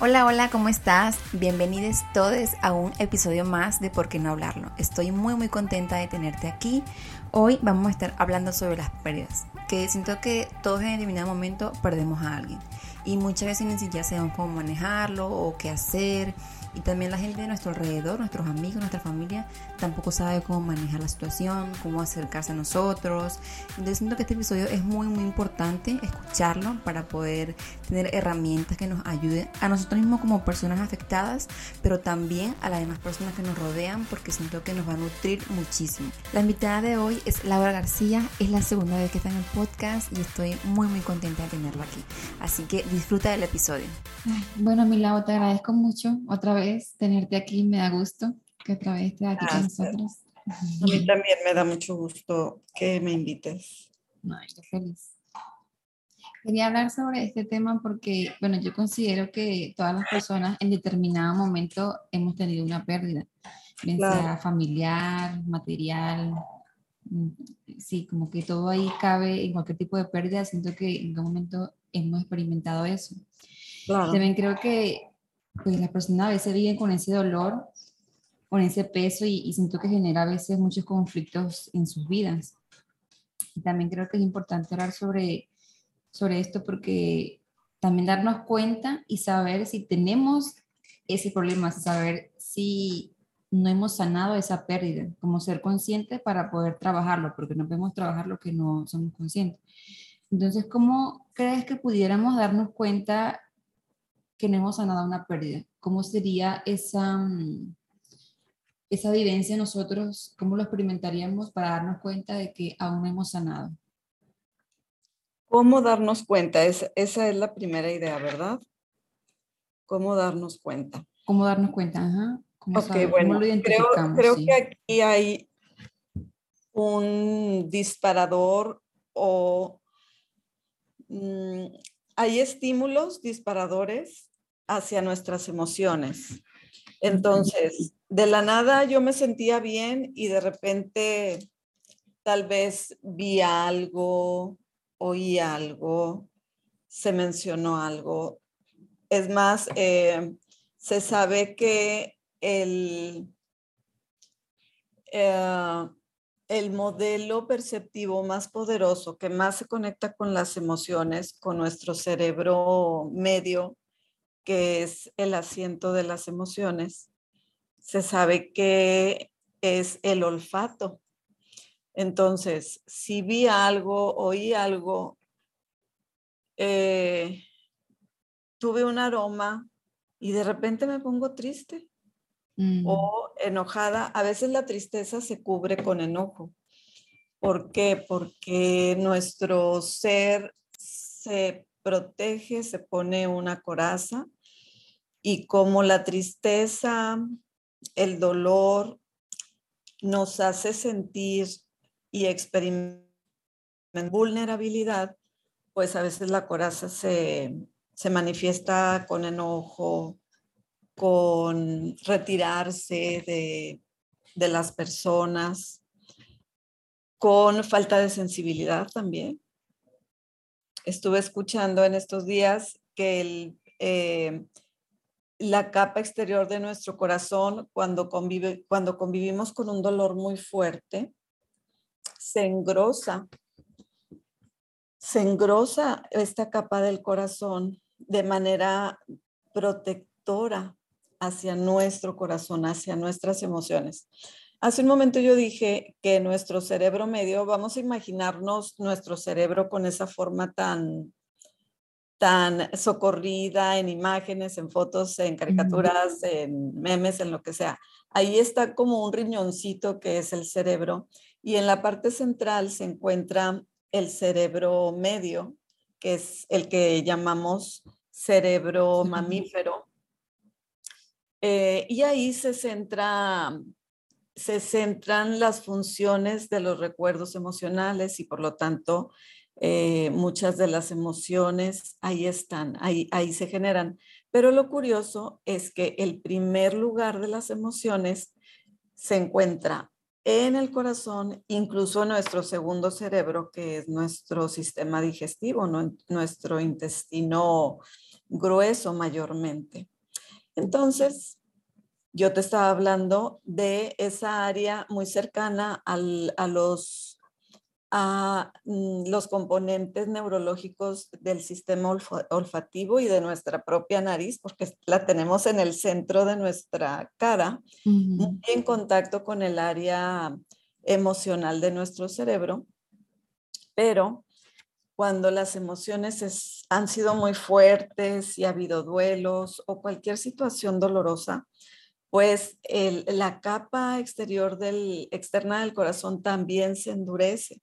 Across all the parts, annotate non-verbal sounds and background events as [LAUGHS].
Hola, hola, ¿cómo estás? Bienvenidos todos a un episodio más de Por qué no hablarlo. Estoy muy muy contenta de tenerte aquí. Hoy vamos a estar hablando sobre las pérdidas, que siento que todos en determinado momento perdemos a alguien y muchas veces ni siquiera sabemos cómo manejarlo o qué hacer y también la gente de nuestro alrededor, nuestros amigos, nuestra familia, tampoco sabe cómo manejar la situación, cómo acercarse a nosotros. Entonces siento que este episodio es muy, muy importante escucharlo para poder tener herramientas que nos ayuden a nosotros mismos como personas afectadas, pero también a las demás personas que nos rodean, porque siento que nos va a nutrir muchísimo. La invitada de hoy es Laura García, es la segunda vez que está en el podcast y estoy muy, muy contenta de tenerla aquí. Así que disfruta del episodio. Bueno, mi Laura, te agradezco mucho otra vez tenerte aquí, me da gusto que otra vez estés aquí con nosotros. A mí también me da mucho gusto que me invites. Ay, qué feliz. Quería hablar sobre este tema porque, bueno, yo considero que todas las personas en determinado momento hemos tenido una pérdida, sea familiar, material, mm, sí, como que todo ahí cabe en cualquier tipo de pérdida. Siento que en algún momento hemos experimentado eso. También creo que pues las personas a veces viven con ese dolor, con ese peso y, siento que genera a veces muchos conflictos en sus vidas. Y también creo que es importante hablar sobre, sobre esto porque también darnos cuenta y saber si tenemos ese problema, saber si no hemos sanado esa pérdida, como ser conscientes para poder trabajarlo, porque no podemos trabajar lo que no somos conscientes. Entonces, ¿cómo crees que pudiéramos darnos cuenta que no hemos sanado una pérdida. ¿Cómo sería esa, mm, esa vivencia nosotros? ¿Cómo lo experimentaríamos para darnos cuenta de que aún no hemos sanado? ¿Cómo darnos cuenta? esa es la primera idea, ¿verdad? ¿Cómo darnos cuenta? ¿Cómo darnos cuenta? Ajá. ¿Cómo, bueno, creo, creo que aquí hay un disparador o mm, hay estímulos disparadores hacia nuestras emociones. Entonces, de la nada yo me sentía bien y de repente tal vez vi algo, oí algo, se mencionó algo. Es más, eh, se sabe que el, eh, el modelo perceptivo más poderoso que más se conecta con las emociones, con nuestro cerebro medio, que es el asiento de las emociones, se sabe que es el olfato. Entonces, si vi algo, oí algo, eh, tuve un aroma y de repente me pongo triste mm. o enojada, a veces la tristeza se cubre con enojo. ¿Por qué? Porque nuestro ser se protege, se pone una coraza y como la tristeza, el dolor nos hace sentir y experimentar vulnerabilidad, pues a veces la coraza se, manifiesta con enojo, con retirarse de, de las personas, con falta de sensibilidad también. Estuve escuchando en estos días que el, eh, la capa exterior de nuestro corazón cuando, convive, cuando convivimos con un dolor muy fuerte, se engrosa, se engrosa esta capa del corazón de manera protectora hacia nuestro corazón, hacia nuestras emociones. Hace un momento yo dije que nuestro cerebro medio, vamos a imaginarnos nuestro cerebro con esa forma tan, tan socorrida en imágenes, en fotos, en caricaturas, en memes, en lo que sea. Ahí está como un riñoncito que es el cerebro y en la parte central se encuentra el cerebro medio, que es el que llamamos cerebro mamífero. Eh, y ahí se centra se centran las funciones de los recuerdos emocionales y por lo tanto eh, muchas de las emociones ahí están, ahí, ahí se generan. Pero lo curioso es que el primer lugar de las emociones se encuentra en el corazón, incluso nuestro segundo cerebro, que es nuestro sistema digestivo, nuestro intestino grueso mayormente. Entonces, yo te estaba hablando de esa área muy cercana a los, a, mm, los componentes neurológicos del sistema olfativo y de nuestra propia nariz, porque la tenemos en el centro de nuestra cara, muy en contacto con el área emocional de nuestro cerebro, pero cuando las emociones han sido muy fuertes y ha habido duelos o cualquier situación dolorosa, pues la capa exterior del, externa del corazón también se endurece.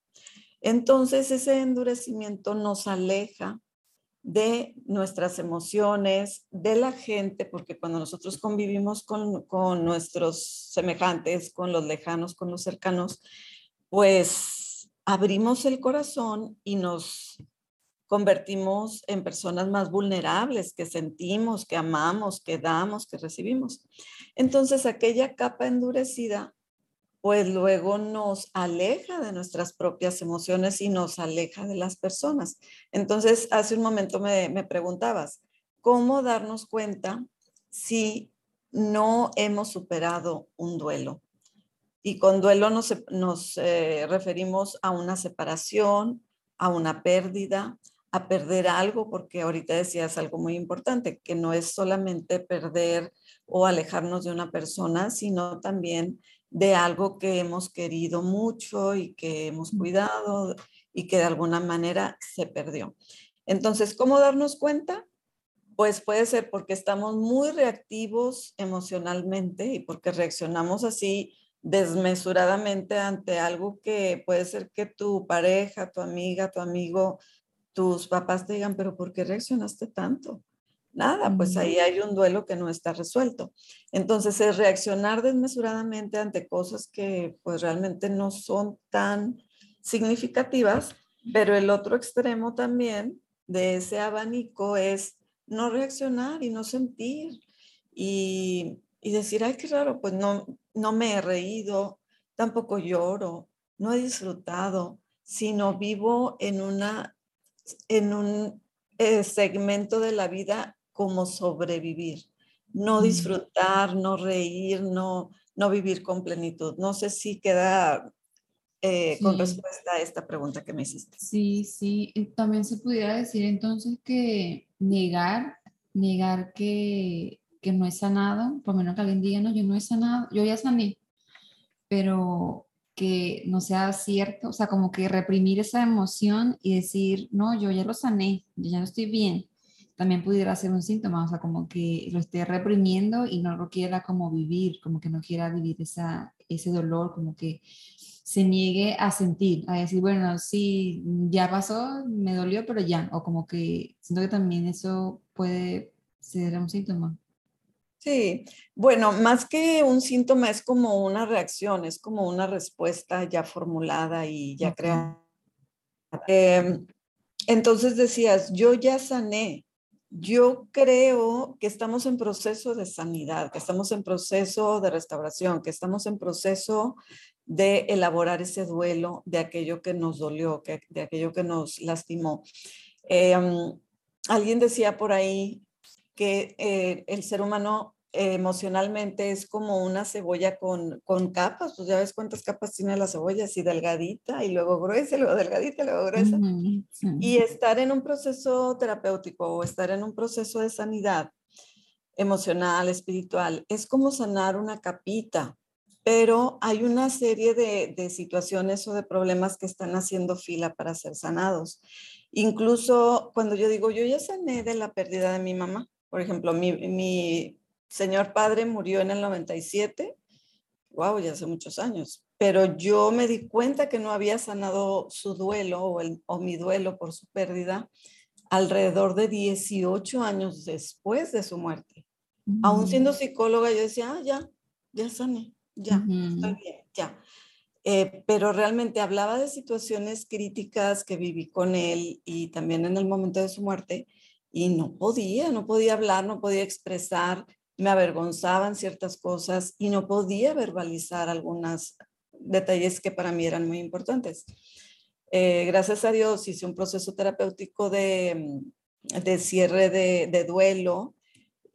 Entonces ese endurecimiento nos aleja de nuestras emociones, de la gente, porque cuando nosotros convivimos con, con nuestros semejantes, con los lejanos, con los cercanos, pues abrimos el corazón y nos convertimos en personas más vulnerables, que sentimos, que amamos, que damos, que recibimos. Entonces aquella capa endurecida, pues luego nos aleja de nuestras propias emociones y nos aleja de las personas. Entonces, hace un momento me, preguntabas, ¿cómo darnos cuenta si no hemos superado un duelo? Y con duelo nos, nos eh, referimos a una separación, a una pérdida, a perder algo, porque ahorita decías algo muy importante, que no es solamente perder o alejarnos de una persona, sino también de algo que hemos querido mucho y que hemos cuidado y que de alguna manera se perdió. Entonces, ¿cómo darnos cuenta? Pues puede ser porque estamos muy reactivos emocionalmente y porque reaccionamos así desmesuradamente ante algo que puede ser que tu pareja, tu amiga, tu amigo tus papás te digan, pero ¿por qué reaccionaste tanto? Nada, pues ahí hay un duelo que no está resuelto. Entonces es reaccionar desmesuradamente ante cosas que pues realmente no son tan significativas, pero el otro extremo también de ese abanico es no reaccionar y no sentir y, y decir, ay, qué raro, pues no, no me he reído, tampoco lloro, no he disfrutado, sino vivo en una en un eh, segmento de la vida como sobrevivir, no disfrutar, no reír, no, no vivir con plenitud. No sé si queda eh, con respuesta a esta pregunta que me hiciste. Sí, sí. También se pudiera decir entonces que negar, negar que, que no he sanado, por menos que alguien diga, no, yo no he sanado, yo ya sané, pero que no sea cierto, o sea, como que reprimir esa emoción y decir, no, yo ya lo sané, yo ya no estoy bien, también pudiera ser un síntoma, o sea, como que lo esté reprimiendo y no lo quiera como vivir, como que no quiera vivir esa, ese dolor, como que se niegue a sentir, a decir, bueno, sí, ya pasó, me dolió, pero ya, o como que siento que también eso puede ser un síntoma. Sí, bueno, más que un síntoma es como una reacción, es como una respuesta ya formulada y ya creada. Em, entonces decías, yo ya sané. Yo creo que estamos en proceso de sanidad, que estamos en proceso de restauración, que estamos en proceso de elaborar ese duelo de aquello que nos dolió, que, de aquello que nos lastimó. Em, alguien decía por ahí que eh, el ser humano emocionalmente es como una cebolla con, con, capas, pues ya ves cuántas capas tiene la cebolla, así delgadita y luego gruesa, y luego delgadita y luego gruesa. Y estar en un proceso terapéutico o estar en un proceso de sanidad emocional, espiritual, es como sanar una capita pero hay una serie de, situaciones o de problemas que están haciendo fila para ser sanados. Incluso cuando yo digo, yo ya sané de la pérdida de mi mamá, por ejemplo, mi, mi señor padre murió en el 97, wow, ya hace muchos años, pero yo me di cuenta que no había sanado su duelo o, el, o mi duelo por su pérdida alrededor de 18 años después de su muerte. Aún siendo mm. psicóloga, yo decía, ah, ya, ya sané ya, estoy bien, ya. Eh, pero realmente hablaba de situaciones críticas que viví con él y también en el momento de su muerte y no podía, no podía hablar, no podía expresar, me avergonzaban ciertas cosas y no podía verbalizar algunos detalles que para mí eran muy importantes. Eh, gracias a Dios hice un proceso terapéutico de, de cierre de, de duelo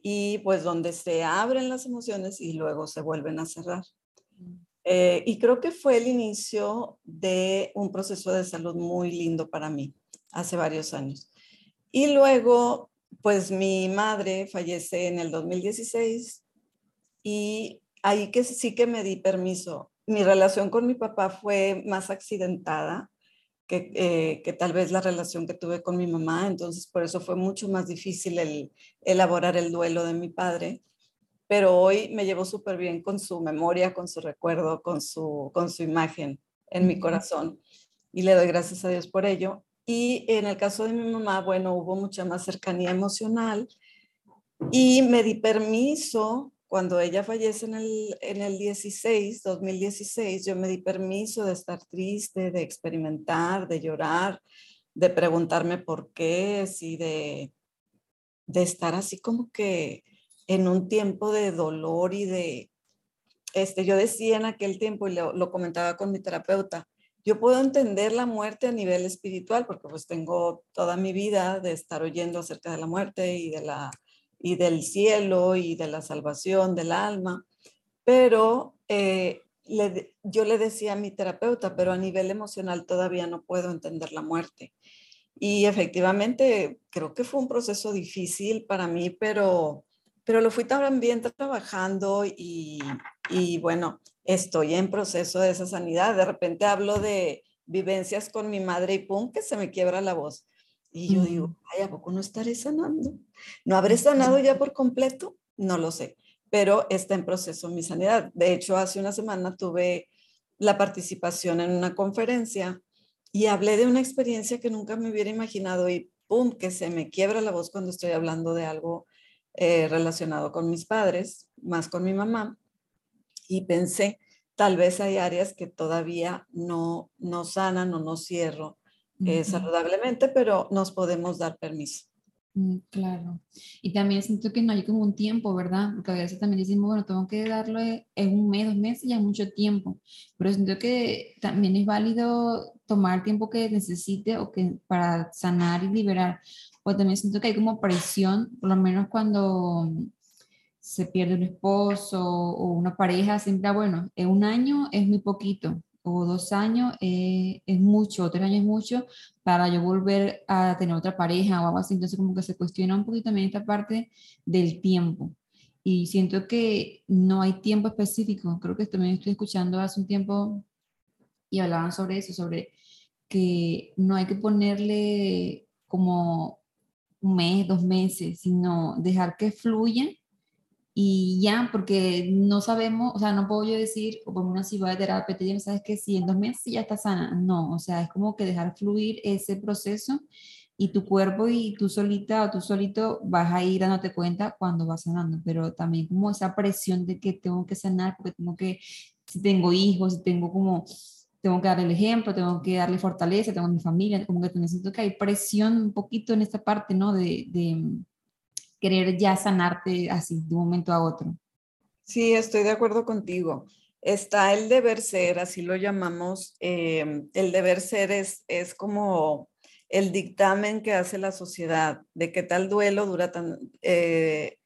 y pues donde se abren las emociones y luego se vuelven a cerrar. Eh, y creo que fue el inicio de un proceso de salud muy lindo para mí hace varios años. Y luego, pues mi madre fallece en el 2016 y ahí que sí que me di permiso. Mi relación con mi papá fue más accidentada eh, que, tal vez la relación que tuve con mi mamá, entonces por eso fue mucho más difícil el elaborar el duelo de mi padre, pero hoy me llevo súper bien con su memoria, con su recuerdo, con su, con su imagen en mi corazón y le doy gracias a Dios por ello. Y en el caso de mi mamá, bueno, hubo mucha más cercanía emocional y me di permiso cuando ella fallece en el, en el 16, 2016, yo me di permiso de estar triste, de experimentar, de llorar, de preguntarme por qué, sí, de, de estar así como que en un tiempo de dolor y de, este, yo decía en aquel tiempo y lo, lo comentaba con mi terapeuta, yo puedo entender la muerte a nivel espiritual porque pues tengo toda mi vida de estar oyendo acerca de la muerte y de la y del cielo y de la salvación del alma, pero eh, yo le decía a mi terapeuta, pero a nivel emocional todavía no puedo entender la muerte. Y efectivamente, creo que fue un proceso difícil para mí, pero, pero lo fui también trabajando y, y bueno, estoy en proceso de esa sanidad. De repente hablo de vivencias con mi madre y pum, que se me quiebra la voz. Y yo digo, ay, ¿a poco no estaré sanando? ¿No habré sanado ya por completo? No lo sé, pero está en proceso mi sanidad. De hecho, hace una semana tuve la participación en una conferencia y hablé de una experiencia que nunca me hubiera imaginado y ¡pum! que se me quiebra la voz cuando estoy hablando de algo eh, relacionado con mis padres, más con mi mamá. Y pensé, tal vez hay áreas que todavía no, no sanan o no cierro eh, saludablemente, pero nos podemos dar permiso. Mm, claro. Y también siento que no hay como un tiempo, ¿verdad? Porque a veces también decimos, bueno, tengo que darle en un mes, dos meses, ya mucho tiempo. Pero siento que también es válido tomar tiempo que necesite o que para sanar y liberar. O también siento que hay como presión, por lo menos cuando se pierde un esposo o una pareja, siempre, ah, bueno, en un año es muy poquito, o dos años eh, es mucho, tres años es mucho para yo volver a tener otra pareja o algo así. Entonces como que se cuestiona un poquito también esta parte del tiempo. Y siento que no hay tiempo específico. Creo que también estoy escuchando hace un tiempo y hablaban sobre eso, sobre que no hay que ponerle como un mes, dos meses, sino dejar que fluya y ya, porque no sabemos, o sea, no puedo yo decir, como una ciudad de terapia, te sabes que si en dos meses ya está sana, no, o sea, es como que dejar fluir ese proceso y tu cuerpo y tú solita o tú solito vas a ir dándote cuenta cuando vas sanando, pero también como esa presión de que tengo que sanar, porque tengo que, si tengo hijos, si tengo como, tengo que darle el ejemplo, tengo que darle fortaleza, tengo mi familia, como que siento que hay presión un poquito en esta parte, ¿no? de, de querer ya sanarte así de un momento a otro. Sí, estoy de acuerdo contigo. Está el deber ser, así lo llamamos. Em, el deber ser es, es como el dictamen que hace la sociedad de que tal duelo dura tan, eh,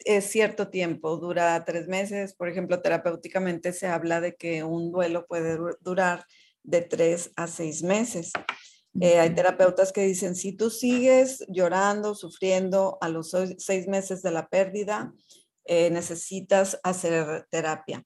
es cierto tiempo, dura tres meses. Por ejemplo, terapéuticamente se habla de que un duelo puede durar de tres a seis meses. Eh, hay terapeutas que dicen, si tú sigues llorando, sufriendo a los seis meses de la pérdida, eh, necesitas hacer terapia.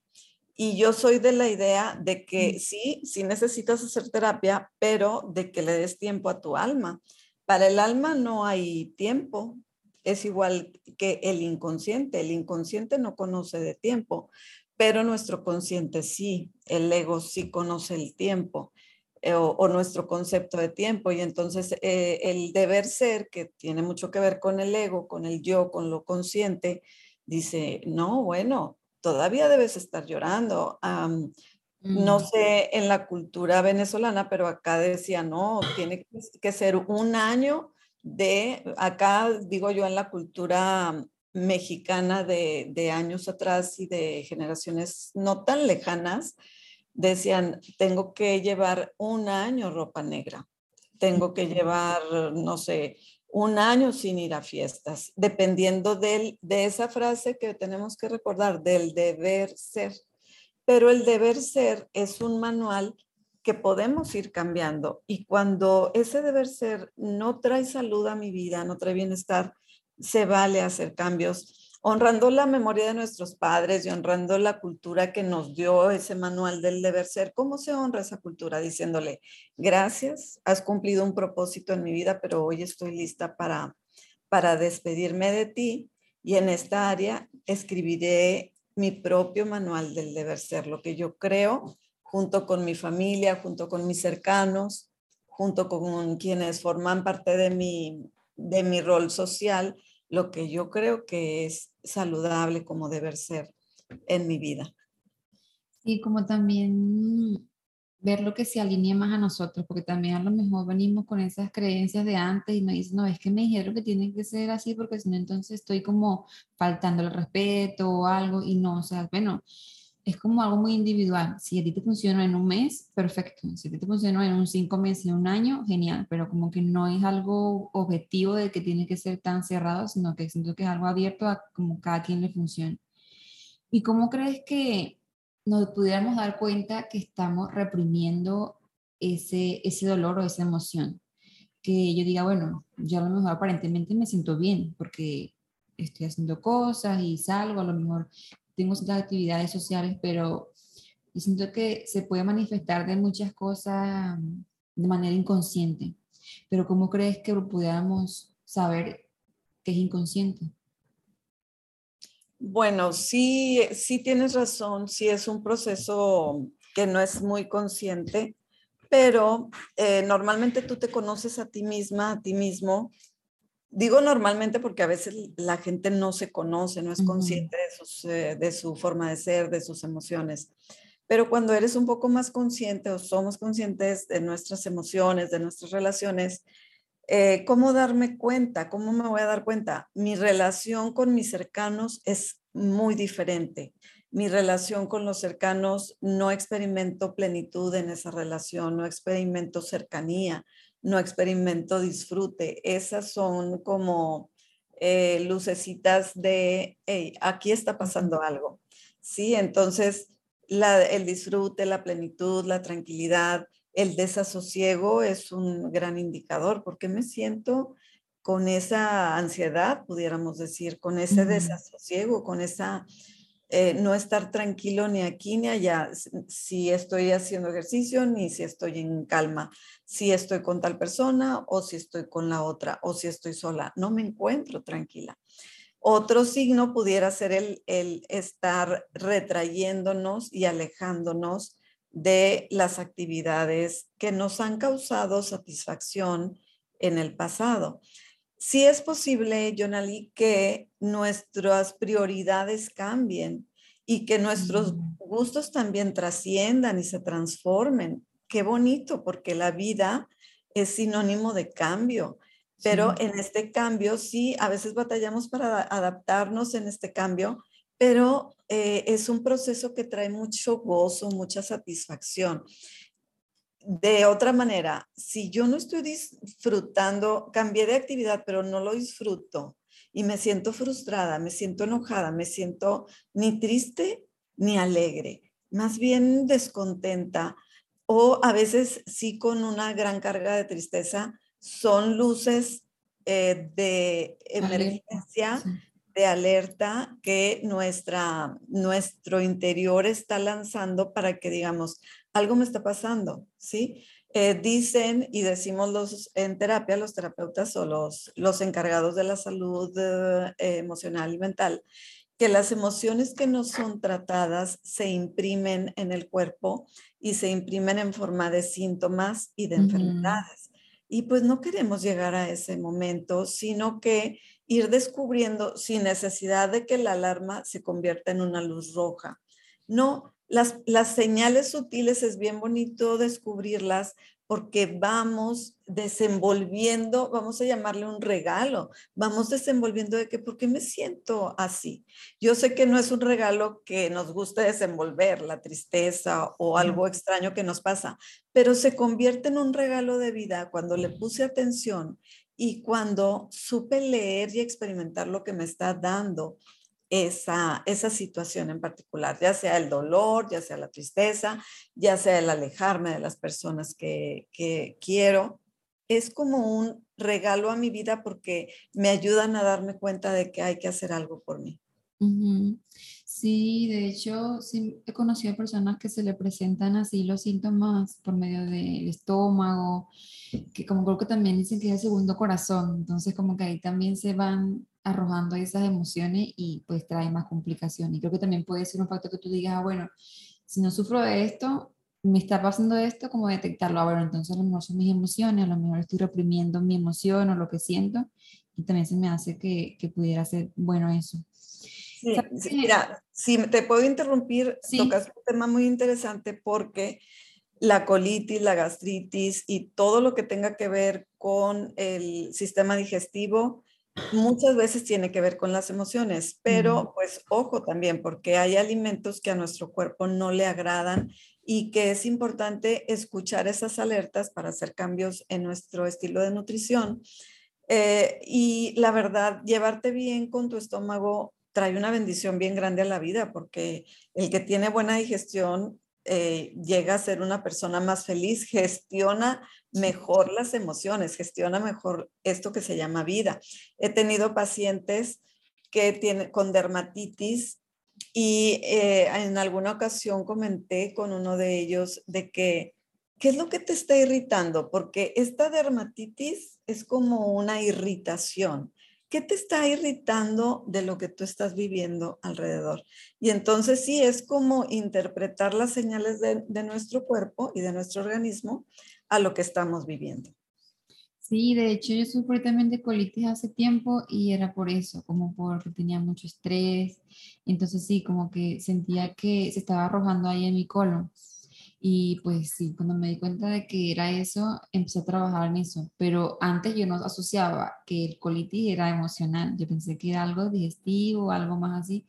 Y yo soy de la idea de que sí, sí necesitas hacer terapia, pero de que le des tiempo a tu alma. Para el alma no hay tiempo, es igual que el inconsciente. El inconsciente no conoce de tiempo, pero nuestro consciente sí, el ego sí conoce el tiempo. Eh, o, nuestro concepto de tiempo. Y entonces eh, el deber ser, que tiene mucho que ver con el ego, con el yo, con lo consciente, dice, no, bueno, todavía debes estar llorando. No mm. sé en la cultura venezolana, pero acá decía, no, tiene que ser un año de, acá digo yo en la cultura mexicana de, de años atrás y de generaciones no tan lejanas, decían, tengo que llevar un año ropa negra, tengo que llevar, no sé, un año sin ir a fiestas, dependiendo del, de esa frase que tenemos que recordar, del deber ser. Pero el deber ser es un manual que podemos ir cambiando y cuando ese deber ser no trae salud a mi vida, no trae bienestar, se vale hacer cambios honrando la memoria de nuestros padres y honrando la cultura que nos dio ese manual del deber ser. ¿Cómo se honra esa cultura? Diciéndole, gracias, has cumplido un propósito en mi vida, pero hoy estoy lista para, para despedirme de ti y en esta área escribiré mi propio manual del deber ser, lo que yo creo, junto con mi familia, junto con mis cercanos, junto con quienes forman parte de mi, de mi rol social lo que yo creo que es saludable como deber ser en mi vida. Y como también ver lo que se alinea más a nosotros, porque también a lo mejor venimos con esas creencias de antes y nos dicen, no, es que me dijeron que tiene que ser así porque si no, entonces estoy como faltando el respeto o algo y no, o sea, bueno, es como algo muy individual. Si a ti te funciona en un mes, perfecto. Si a ti te funciona en un cinco meses, y un año, genial. Pero como que no es algo objetivo de que tiene que ser tan cerrado, sino que siento que es algo abierto a como cada quien le funcione. ¿Y cómo crees que nos pudiéramos dar cuenta que estamos reprimiendo ese, ese dolor o esa emoción? Que yo diga, bueno, yo a lo mejor aparentemente me siento bien porque estoy haciendo cosas y salgo, a lo mejor tengo ciertas actividades sociales, pero siento que se puede manifestar de muchas cosas de manera inconsciente. Pero ¿cómo crees que pudiéramos saber que es inconsciente? Bueno, sí, sí tienes razón, sí es un proceso que no es muy consciente, pero eh, normalmente tú te conoces a ti misma, a ti mismo, Digo normalmente porque a veces la gente no se conoce, no es consciente de, eh, de, su forma de ser, de sus emociones. Pero cuando eres un poco más consciente o somos conscientes de nuestras emociones, de nuestras relaciones, eh, ¿cómo darme cuenta? ¿Cómo me voy a dar cuenta? Mi relación con mis cercanos es muy diferente. Mi relación con los cercanos no experimento plenitud en esa relación, no experimento cercanía, no experimento disfrute. Esas son como eh, lucecitas de, hey, aquí está pasando algo. Sí, entonces el disfrute, la plenitud, la tranquilidad, el desasosiego es un gran indicador porque me siento con esa ansiedad, pudiéramos decir, con ese desasosiego, con esa eh, no estar tranquilo ni aquí ni allá, si estoy haciendo ejercicio ni si estoy en calma, si estoy con tal persona o si estoy con la otra o si estoy sola, no me encuentro tranquila. Otro signo pudiera ser el, el estar retrayéndonos y alejándonos de las actividades que nos han causado satisfacción en el pasado. Si es posible, Jonali, que nuestras prioridades cambien y que nuestros mm. gustos también trasciendan y se transformen. Qué bonito, porque la vida es sinónimo de cambio. Pero en este cambio, sí, a veces batallamos para adaptarnos en este cambio, pero eh, es un proceso que trae mucho gozo, mucha satisfacción de otra manera, si yo no estoy disfrutando, cambié de actividad, pero no lo disfruto y me siento frustrada, me siento enojada, me siento ni triste ni alegre, más bien descontenta o a veces sí con una gran carga de tristeza, son luces eh, de emergencia, de alerta que nuestra, nuestro interior está lanzando para que digamos, algo me está pasando, ¿sí? Eh, dicen y decimos los en terapia, los terapeutas o los, los encargados de la salud eh, emocional y mental, que las emociones que no son tratadas se imprimen en el cuerpo y se imprimen en forma de síntomas y de enfermedades. Y pues no queremos llegar a ese momento, sino que ir descubriendo sin necesidad de que la alarma se convierta en una luz roja. No, las, las señales sutiles es bien bonito descubrirlas porque vamos desenvolviendo, vamos a llamarle un regalo, vamos desenvolviendo de que, ¿por qué me siento así? Yo sé que no es un regalo que nos guste desenvolver, la tristeza o algo extraño que nos pasa, pero se convierte en un regalo de vida cuando le puse atención y cuando supe leer y experimentar lo que me está dando esa, esa situación en particular, ya sea el dolor, ya sea la tristeza, ya sea el alejarme de las personas que, que quiero. Es como un regalo a mi vida porque me ayudan a darme cuenta de que hay que hacer algo por mí. Sí, de hecho, sí he conocido personas que se le presentan así los síntomas por medio del estómago, que como creo que también dicen que es el segundo corazón, entonces como que ahí también se van arrojando esas emociones y pues trae más complicaciones. Y creo que también puede ser un factor que tú digas, ah, bueno, si no sufro de esto, me está pasando esto, como detectarlo? Ah, bueno, entonces a lo mejor son mis emociones, a lo mejor estoy reprimiendo mi emoción o lo que siento y también se me hace que, que pudiera ser bueno eso. Sí, mira, si te puedo interrumpir, tocas un tema muy interesante porque la colitis, la gastritis y todo lo que tenga que ver con el sistema digestivo muchas veces tiene que ver con las emociones, pero pues ojo también porque hay alimentos que a nuestro cuerpo no le agradan y que es importante escuchar esas alertas para hacer cambios en nuestro estilo de nutrición. Eh, y la verdad, llevarte bien con tu estómago trae una bendición bien grande a la vida, porque el que tiene buena digestión eh, llega a ser una persona más feliz, gestiona mejor las emociones, gestiona mejor esto que se llama vida. He tenido pacientes que tienen con dermatitis y eh, en alguna ocasión comenté con uno de ellos de que, ¿qué es lo que te está irritando? Porque esta dermatitis es como una irritación. ¿Qué te está irritando de lo que tú estás viviendo alrededor? Y entonces sí, es como interpretar las señales de, nuestro cuerpo y de nuestro organismo a lo que estamos viviendo. Sí, de hecho yo sufrí también de colitis hace tiempo y era por eso, como porque tenía mucho estrés. Entonces sí, como que sentía que se estaba arrojando ahí en mi colon. Y pues sí, cuando me di cuenta de que era eso, empecé a trabajar en eso. Pero antes yo no asociaba que el colitis era emocional. Yo pensé que era algo digestivo, algo más así.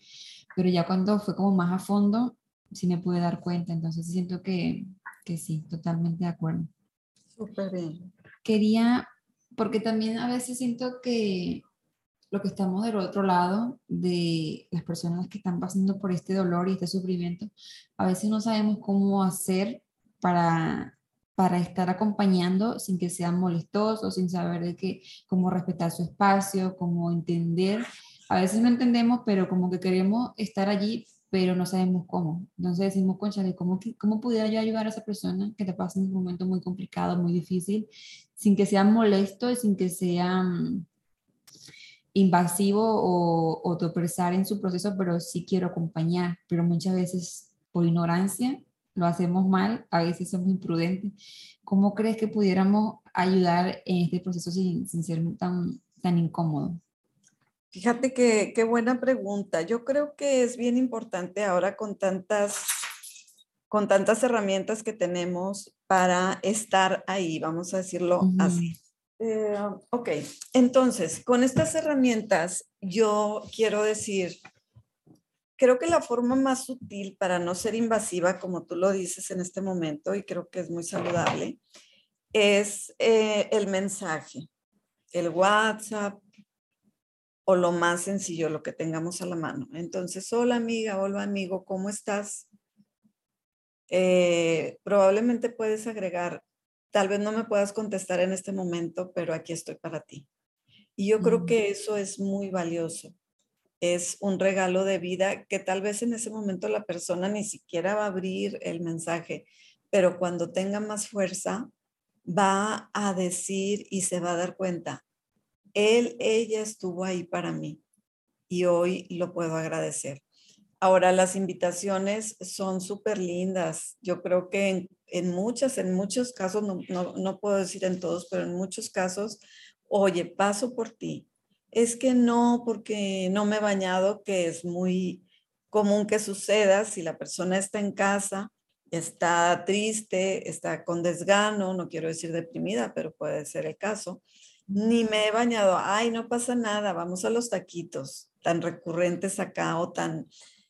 Pero ya cuando fue como más a fondo, sí me pude dar cuenta. Entonces siento que, que sí, totalmente de acuerdo. Súper bien. Quería, porque también a veces siento que lo que estamos del otro lado de las personas que están pasando por este dolor y este sufrimiento, a veces no sabemos cómo hacer para, para estar acompañando sin que sean molestosos, sin saber de qué, cómo respetar su espacio, cómo entender. A veces no entendemos, pero como que queremos estar allí, pero no sabemos cómo. Entonces decimos, concha, ¿cómo, ¿cómo pudiera yo ayudar a esa persona que te pasa en un momento muy complicado, muy difícil, sin que sea molesto y sin que sean invasivo o, o en su proceso, pero sí quiero acompañar, pero muchas veces por ignorancia lo hacemos mal, a veces somos imprudentes. ¿Cómo crees que pudiéramos ayudar en este proceso sin, sin ser tan, tan incómodo? Fíjate que qué buena pregunta. Yo creo que es bien importante ahora con tantas con tantas herramientas que tenemos para estar ahí, vamos a decirlo así. Eh, ok, entonces, con estas herramientas, yo quiero decir, creo que la forma más sutil para no ser invasiva, como tú lo dices en este momento, y creo que es muy saludable, es eh, el mensaje, el WhatsApp o lo más sencillo, lo que tengamos a la mano. Entonces, hola amiga, hola amigo, ¿cómo estás? Eh, probablemente puedes agregar Tal vez no me puedas contestar en este momento, pero aquí estoy para ti. Y yo creo que eso es muy valioso, es un regalo de vida que tal vez en ese momento la persona ni siquiera va a abrir el mensaje, pero cuando tenga más fuerza, va a decir y se va a dar cuenta, él, ella estuvo ahí para mí y hoy lo puedo agradecer. Ahora, las invitaciones son súper lindas. Yo creo que en, muchas, en muchos casos, no, no, puedo decir en todos, pero en muchos casos, oye, paso por ti. Es que no, porque no me he bañado, que es muy común que suceda si la persona está en casa, está triste, está con desgano, no quiero decir deprimida, pero puede ser el caso. Ni me he bañado, ay, no pasa nada, vamos a los taquitos, tan recurrentes acá o tan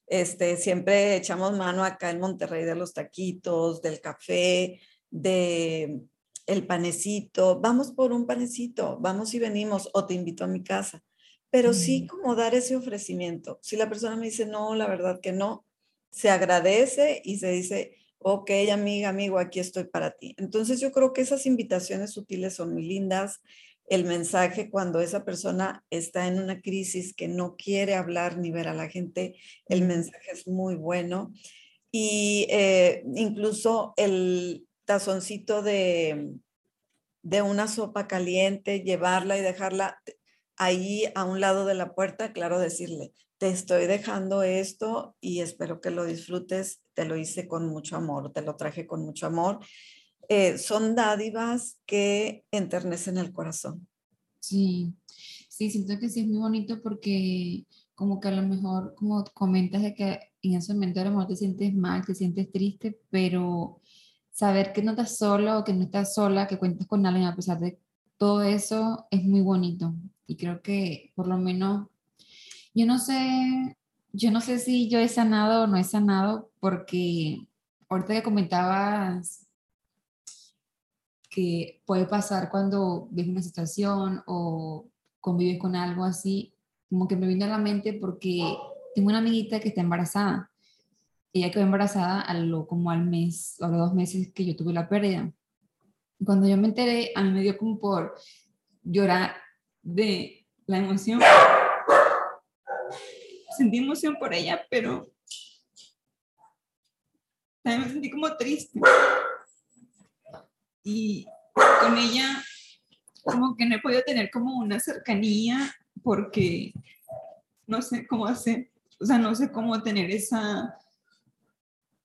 este, siempre echamos mano acá en Monterrey de los taquitos, del café, de el panecito. Vamos por un panecito, vamos y venimos o te invito a mi casa. Pero sí como dar ese ofrecimiento. Si la persona me dice, no, la verdad que no, se agradece y se dice, ok, amiga, amigo, aquí estoy para ti. Entonces yo creo que esas invitaciones sutiles son muy lindas el mensaje cuando esa persona está en una crisis que no quiere hablar ni ver a la gente, el mensaje es muy bueno. Y eh, incluso el tazoncito de, de una sopa caliente, llevarla y dejarla ahí a un lado de la puerta, claro, decirle, te estoy dejando esto y espero que lo disfrutes, te lo hice con mucho amor, te lo traje con mucho amor eh, son dádivas que enternecen el corazón. Sí, sí, siento que sí es muy bonito porque como que a lo mejor, como comentas de que en ese momento a lo mejor te sientes mal, te sientes triste, pero saber que no estás solo, que no estás sola, que cuentas con alguien a pesar de todo eso es muy bonito. Y creo que por lo menos, yo no sé, yo no sé si yo he sanado o no he sanado, porque ahorita que comentabas que puede pasar cuando ves una situación o convives con algo así, como que me vino a la mente porque tengo una amiguita que está embarazada. Ella quedó embarazada a lo, como al mes o a los dos meses que yo tuve la pérdida. Cuando yo me enteré, a mí me dio como por llorar de la emoción. Sentí emoción por ella, pero también me sentí como triste y con ella como que no he podido tener como una cercanía porque no sé cómo hacer, o sea, no sé cómo tener esa,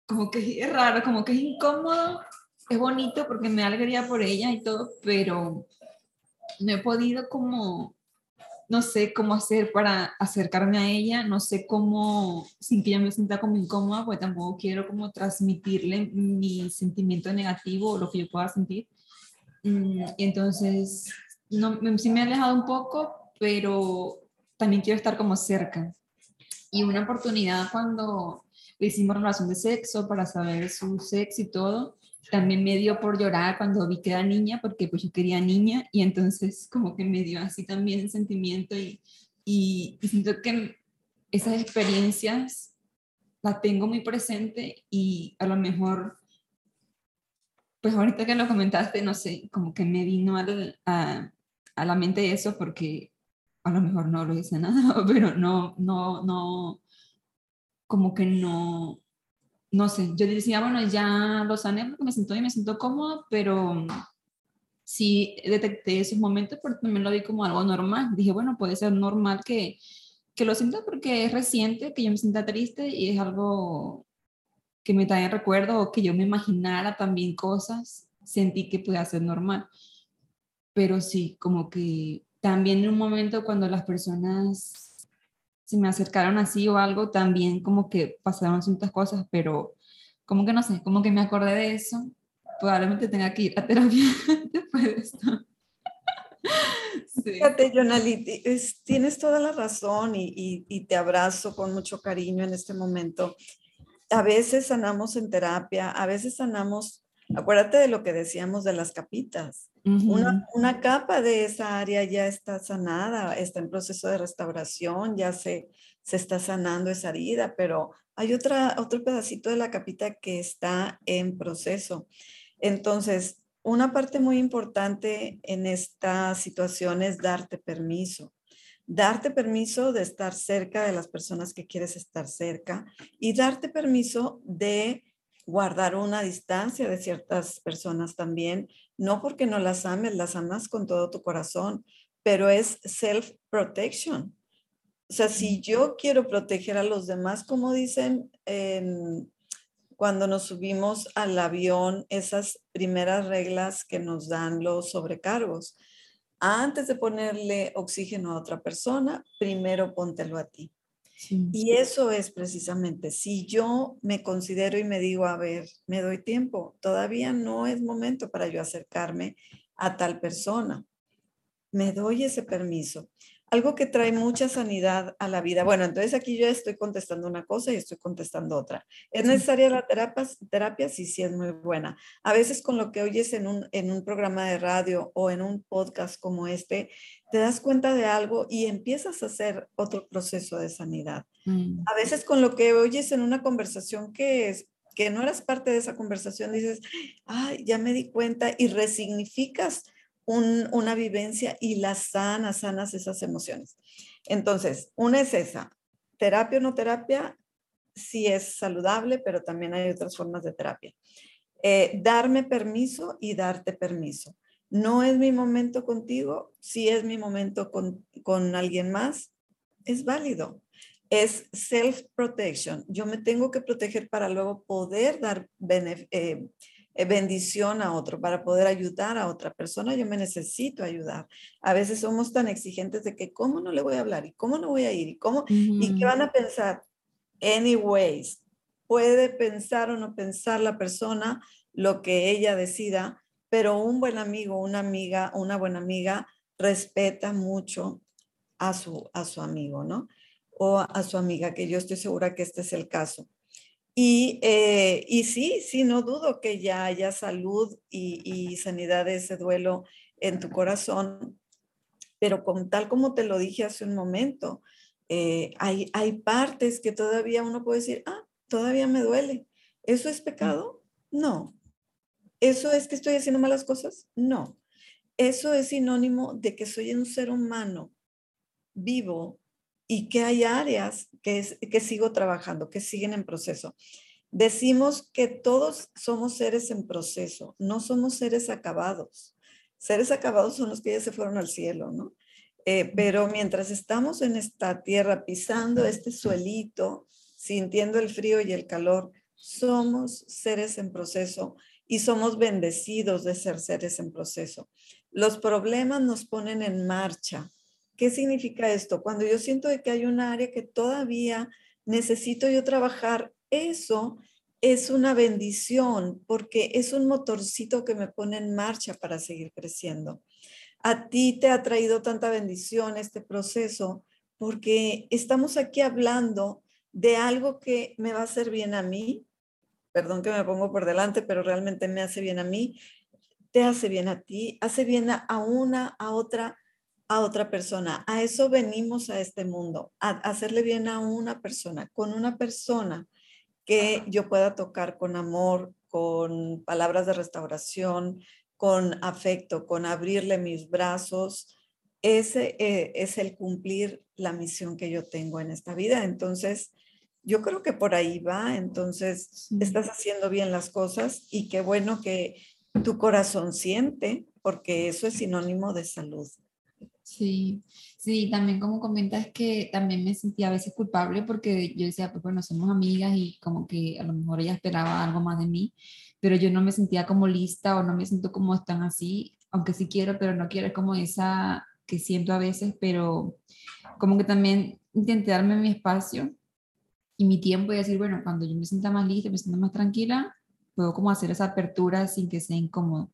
como que es raro, como que es incómodo, es bonito porque me da alegría por ella y todo, pero no he podido como, no sé cómo hacer para acercarme a ella, no sé cómo, sin que ella me sienta como incómoda, porque tampoco quiero como transmitirle mi sentimiento negativo o lo que yo pueda sentir. Mm, entonces, no, sí me he alejado un poco, pero también quiero estar como cerca. Y una oportunidad cuando le hicimos relación de sexo para saber su sexo y todo, también me dio por llorar cuando vi que era niña, porque pues yo quería niña y entonces como que me dio así también el sentimiento y, y, siento que esas experiencias las tengo muy presente y a lo mejor, pues ahorita que lo comentaste, no sé, como que me vino a, a la mente eso porque a lo mejor no lo hice [LAUGHS] nada, pero no, no, no, como que no, no sé, yo decía, bueno, ya lo sané porque me siento y me siento cómodo, pero sí detecté esos momentos porque también lo vi como algo normal. Dije, bueno, puede ser normal que, que lo sienta porque es reciente, que yo me sienta triste y es algo que me trae recuerdo o que yo me imaginara también cosas, sentí que podía ser normal. Pero sí, como que también en un momento cuando las personas se me acercaron así o algo, también como que pasaron ciertas cosas, pero como que no sé, como que me acordé de eso, probablemente tenga que ir a [LAUGHS] terapia después de esto. [LAUGHS] Fíjate, Jonali, tienes toda la razón y, y, y, te abrazo con mucho cariño en este momento. A veces sanamos en terapia, a veces sanamos, acuérdate de lo que decíamos de las capitas. Una, capa de esa área ya está sanada, está en proceso de restauración, ya se, se está sanando esa herida, pero hay otra, otro pedacito de la capita que está en proceso. Entonces, una parte muy importante en esta situación es darte permiso. darte permiso de estar cerca de las personas que quieres estar cerca y darte permiso de guardar una distancia de ciertas personas también, no porque no las ames, las amas con todo tu corazón, pero es self-protection. O sea, si yo quiero proteger a los demás, como dicen cuando nos subimos al avión, esas primeras reglas que nos dan los sobrecargos, antes de ponerle oxígeno a otra persona, primero póntelo a ti. Y eso es precisamente, si yo me considero y me digo, a ver, me doy tiempo, todavía no es momento para yo acercarme a tal persona. Me doy ese permiso algo que trae mucha sanidad a la vida. Bueno, entonces aquí yo estoy contestando una cosa y estoy contestando otra. ¿Es necesaria la terapia? Terapia sí, sí es muy buena. A veces con lo que oyes en un, en un programa de radio o en un podcast como este, te das cuenta de algo y empiezas a hacer otro proceso de sanidad. Mm. A veces con lo que oyes en una conversación que es que no eras parte de esa conversación, dices, ay, ya me di cuenta y resignificas una vivencia y las sanas, sanas esas emociones. Entonces, una es esa, terapia o no terapia, sí es saludable, pero también hay otras formas de terapia. Eh, darme permiso y darte permiso. No es mi momento contigo, si es mi momento con, con alguien más, es válido. Es self-protection. Yo me tengo que proteger para luego poder dar eh, eh, bendición a otro, para poder ayudar a otra persona, yo me necesito ayudar. A veces somos tan exigentes de que cómo no le voy a hablar y cómo no voy a ir y cómo y qué van a pensar. Anyways, puede pensar o no pensar la persona lo que ella decida, pero un buen amigo, una amiga, una buena amiga respeta mucho a su a su amigo, ¿no? O a su amiga, que yo estoy segura que este es el caso. Y, eh, y sí, sí, no dudo que ya haya salud y, sanidad de ese duelo en tu corazón, pero con, tal como te lo dije hace un momento, eh, hay, hay partes que todavía uno puede decir, ah, todavía me duele. ¿Eso es pecado? No. ¿Eso es que estoy haciendo malas cosas? No. Eso es sinónimo de que soy un ser humano vivo y que hay áreas que, que sigo trabajando, que siguen en proceso. Decimos que todos somos seres en proceso, no somos seres acabados. Seres acabados son los que ya se fueron al cielo, ¿no? Eh, pero mientras estamos en esta tierra pisando este suelito, sintiendo el frío y el calor, somos seres en proceso y somos bendecidos de ser seres en proceso. Los problemas nos ponen en marcha, ¿Qué significa esto? Cuando yo siento que hay un área que todavía necesito yo trabajar, eso es una bendición porque es un motorcito que me pone en marcha para seguir creciendo. A ti te ha traído tanta bendición este proceso porque estamos aquí hablando de algo que me va a hacer bien a mí. Perdón que me pongo por delante, pero realmente me hace bien a mí. Te hace bien a ti, hace bien a una, a otra a otra persona. A eso venimos a este mundo, a hacerle bien a una persona, con una persona que yo pueda tocar con amor, con palabras de restauración, con afecto, con abrirle mis brazos. Ese eh, es el cumplir la misión que yo tengo en esta vida. Entonces, yo creo que por ahí va. Entonces, estás haciendo bien las cosas y qué bueno que tu corazón siente, porque eso es sinónimo de salud. Sí, sí, también como comentas que también me sentía a veces culpable porque yo decía, pues bueno, somos amigas y como que a lo mejor ella esperaba algo más de mí, pero yo no me sentía como lista o no me siento como están así, aunque sí quiero, pero no quiero, como esa que siento a veces, pero como que también intenté darme mi espacio y mi tiempo y decir, bueno, cuando yo me sienta más lista, me sienta más tranquila, puedo como hacer esa apertura sin que sea incómodo.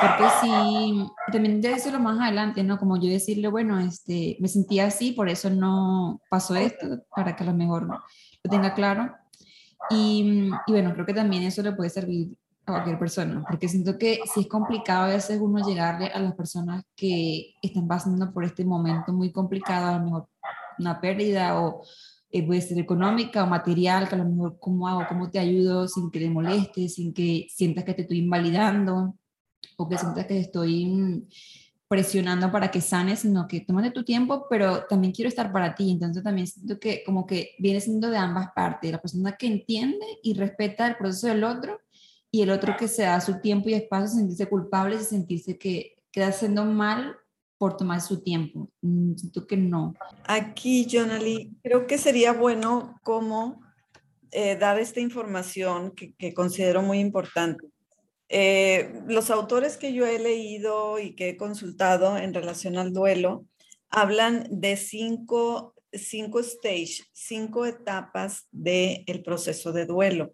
Porque sí, también debe decirlo más adelante, ¿no? Como yo decirle, bueno, este, me sentía así, por eso no pasó esto, para que a lo mejor lo tenga claro. Y, y bueno, creo que también eso le puede servir a cualquier persona, porque siento que si es complicado a veces uno llegarle a las personas que están pasando por este momento muy complicado, a lo mejor una pérdida o eh, puede ser económica o material, que a lo mejor cómo hago, cómo te ayudo sin que te moleste, sin que sientas que te estoy invalidando o que sientas que estoy presionando para que sanes, sino que tómate tu tiempo, pero también quiero estar para ti. Entonces también siento que como que viene siendo de ambas partes, la persona que entiende y respeta el proceso del otro y el otro que se da su tiempo y espacio, sentirse culpable y sentirse que queda haciendo mal por tomar su tiempo. Mm, siento que no. Aquí, Jonali, creo que sería bueno como eh, dar esta información que, que considero muy importante. Eh, los autores que yo he leído y que he consultado en relación al duelo hablan de cinco, cinco stages, cinco etapas del proceso de duelo.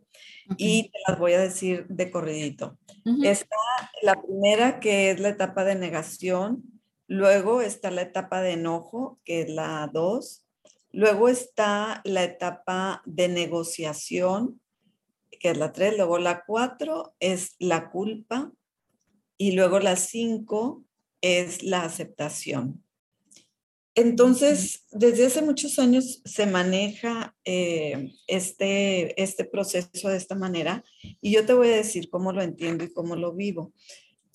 Y te las voy a decir de corridito. Está la primera, que es la etapa de negación. Luego está la etapa de enojo, que es la dos. Luego está la etapa de negociación, que es la 3, luego la 4 es la culpa y luego la 5 es la aceptación. Entonces, desde hace muchos años se maneja eh, este, este proceso de esta manera y yo te voy a decir cómo lo entiendo y cómo lo vivo.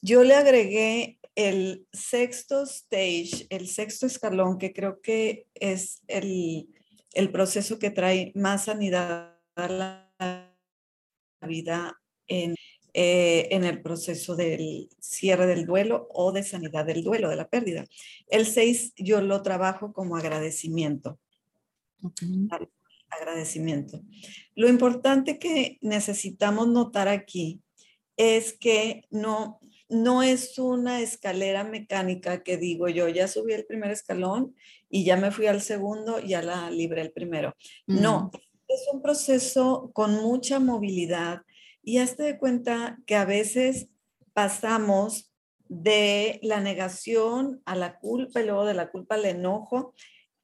Yo le agregué el sexto stage, el sexto escalón, que creo que es el, el proceso que trae más sanidad a la vida en, eh, en el proceso del cierre del duelo o de sanidad del duelo, de la pérdida. El 6 yo lo trabajo como agradecimiento. Agradecimiento. Lo importante que necesitamos notar aquí es que no, no es una escalera mecánica que digo yo, ya subí el primer escalón y ya me fui al segundo, y ya la libré el primero. No, es un proceso con mucha movilidad y hazte de cuenta que a veces pasamos de la negación a la culpa y luego de la culpa al enojo.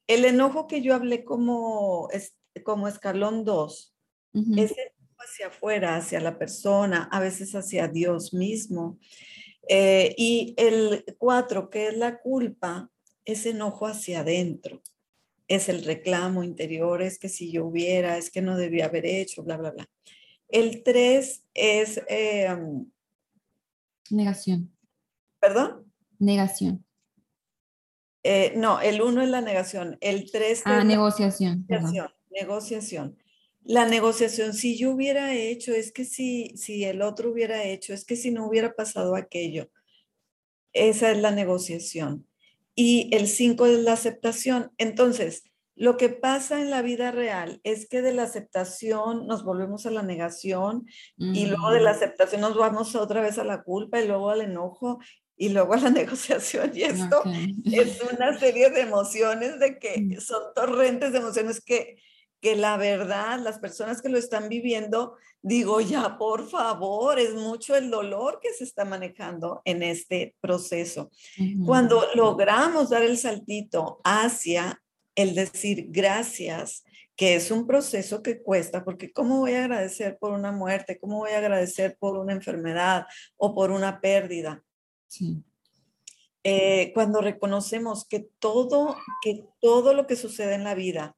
El enojo que yo hablé como, como escalón 2 es hacia afuera, hacia la persona, a veces hacia Dios mismo. Eh, y el 4, que es la culpa, es enojo hacia adentro es el reclamo interior, es que si yo hubiera, es que no debía haber hecho, bla, bla, bla. El 3 es... Em, negación. ¿Perdón? Negación. Eh, no, el 1 es la negación. El 3 ah, negociación. Negociación, negociación. La negociación, si yo hubiera hecho, es que si, si el otro hubiera hecho, es que si no hubiera pasado aquello. Esa es la negociación y el 5 es la aceptación. Entonces, lo que pasa en la vida real es que de la aceptación nos volvemos a la negación y luego de la mm. aceptación nos vamos otra vez a la culpa y luego al enojo y luego a la [LAUGHS] negociación. Y esto es una serie de emociones de que mm. son torrentes de emociones que que la verdad, las personas que lo están viviendo, digo, ya, por favor, es mucho el dolor que se está manejando en este proceso. Cuando logramos dar el saltito hacia el decir gracias, que es un proceso que cuesta, porque ¿cómo voy a agradecer por una muerte? ¿Cómo voy a agradecer por una enfermedad o por una pérdida? Eh, cuando reconocemos que todo, que todo lo que sucede en la vida